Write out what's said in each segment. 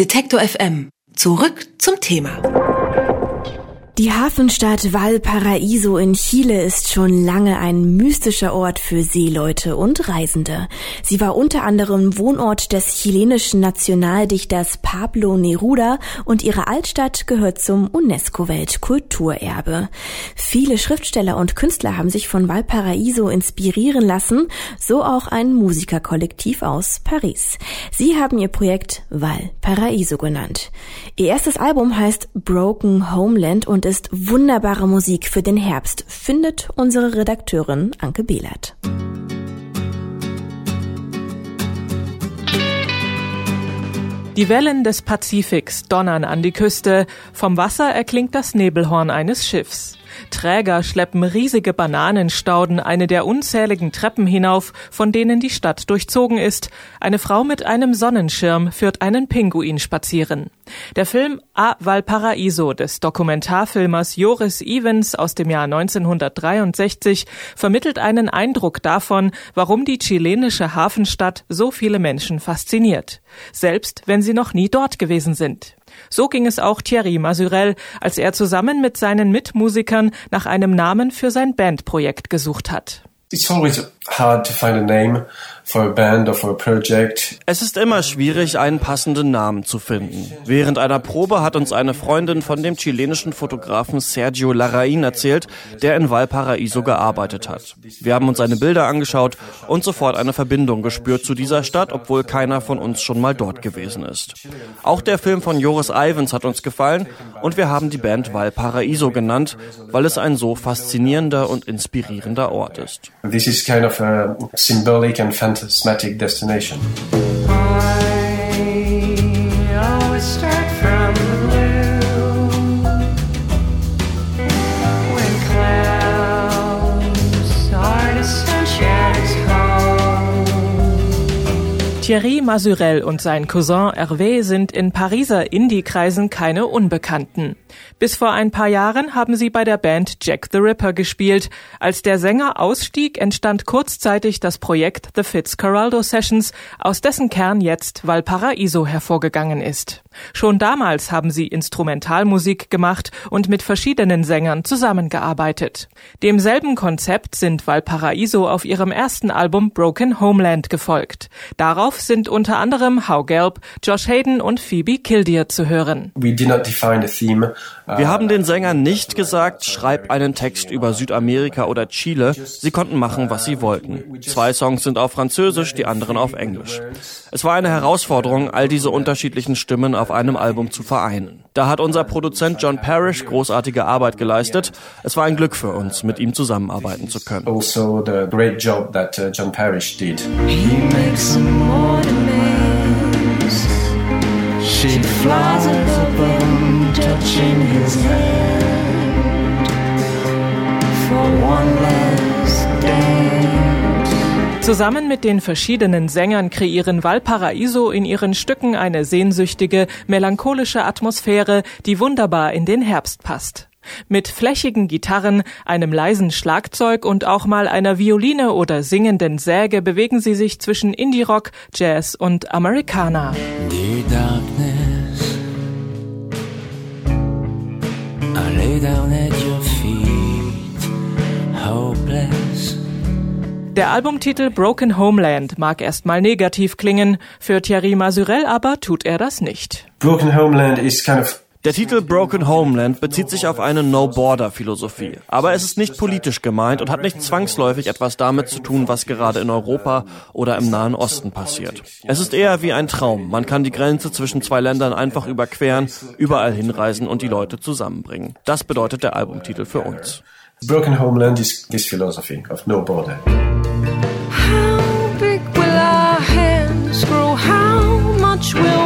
Detektor FM. Zurück zum Thema. Die Hafenstadt Valparaiso in Chile ist schon lange ein mystischer Ort für Seeleute und Reisende. Sie war unter anderem Wohnort des chilenischen Nationaldichters Pablo Neruda und ihre Altstadt gehört zum UNESCO-Weltkulturerbe. Viele Schriftsteller und Künstler haben sich von Valparaiso inspirieren lassen, so auch ein Musikerkollektiv aus Paris. Sie haben ihr Projekt Valparaiso genannt. Ihr erstes Album heißt Broken Homeland und ist wunderbare Musik für den Herbst, findet unsere Redakteurin Anke Behlert. Die Wellen des Pazifiks donnern an die Küste, vom Wasser erklingt das Nebelhorn eines Schiffs. Träger schleppen riesige Bananenstauden eine der unzähligen Treppen hinauf, von denen die Stadt durchzogen ist. Eine Frau mit einem Sonnenschirm führt einen Pinguin spazieren. Der Film A Valparaiso des Dokumentarfilmers Joris Evans aus dem Jahr 1963 vermittelt einen Eindruck davon, warum die chilenische Hafenstadt so viele Menschen fasziniert, selbst wenn sie noch nie dort gewesen sind. So ging es auch Thierry Masurel, als er zusammen mit seinen Mitmusikern nach einem Namen für sein Bandprojekt gesucht hat. It's always hard to find a name for a band or for a project. Es ist immer schwierig, einen passenden Namen zu finden. Während einer Probe hat uns eine Freundin von dem chilenischen Fotografen Sergio Larraín erzählt, der in Valparaiso gearbeitet hat. Wir haben uns seine Bilder angeschaut und sofort eine Verbindung gespürt zu dieser Stadt, obwohl keiner von uns schon mal dort gewesen ist. Auch der Film von Joris Ivens hat uns gefallen und wir haben die Band Valparaiso genannt, weil es ein so faszinierender und inspirierender Ort ist. This is kind of a symbolic and charismatic destination. Thierry Masurel und sein Cousin Hervé sind in Pariser Indie-Kreisen keine Unbekannten. Bis vor ein paar Jahren haben sie bei der Band Jack the Ripper gespielt. Als der Sänger ausstieg, entstand kurzzeitig das Projekt The Fitzcarraldo Sessions, aus dessen Kern jetzt Valparaiso hervorgegangen ist. Schon damals haben sie Instrumentalmusik gemacht und mit verschiedenen Sängern zusammengearbeitet. Demselben Konzept sind Valparaiso auf ihrem ersten Album Broken Homeland gefolgt. Darauf sind unter anderem How Gelb, Josh Hayden und Phoebe Kildear zu hören. Wir haben den Sängern nicht gesagt, schreib einen Text über Südamerika oder Chile. Sie konnten machen, was sie wollten. Zwei Songs sind auf Französisch, die anderen auf Englisch. Es war eine Herausforderung, all diese unterschiedlichen Stimmen auf einem Album zu vereinen. Da hat unser Produzent John Parrish großartige Arbeit geleistet. Es war ein Glück für uns, mit ihm zusammenarbeiten zu können. Also the great job that uh, John Parrish did. She flies above him, touching his hand for one last dance. Zusammen mit den verschiedenen Sängern kreieren Valparaiso in ihren Stücken eine sehnsüchtige, melancholische Atmosphäre, die wunderbar in den Herbst passt. Mit flächigen Gitarren, einem leisen Schlagzeug und auch mal einer Violine oder singenden Säge bewegen sie sich zwischen Indie-Rock, Jazz und Americana. Dear darkness, I lay down at your feet, hopeless. Der Albumtitel Broken Homeland mag erstmal negativ klingen, für Thierry Masurel aber tut er das nicht. Broken Homeland is kind of Der Titel Broken Homeland bezieht sich auf eine No-Border-Philosophie. Aber es ist nicht politisch gemeint und hat nicht zwangsläufig etwas damit zu tun, was gerade in Europa oder im Nahen Osten passiert. Es ist eher wie ein Traum. Man kann die Grenze zwischen zwei Ländern einfach überqueren, überall hinreisen und die Leute zusammenbringen. Das bedeutet der Albumtitel für uns. Broken Homeland is this philosophy of no border. How big will our hands grow? How much will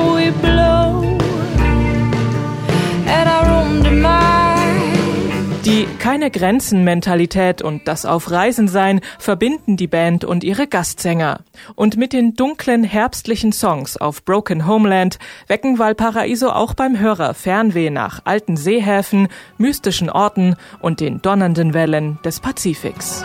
keine Grenzen-Mentalität und das auf Reisen sein verbinden die Band und ihre Gastsänger. Und mit den dunklen herbstlichen Songs auf Broken Homeland wecken Valparaiso auch beim Hörer Fernweh nach alten Seehäfen, mystischen Orten und den donnernden Wellen des Pazifiks.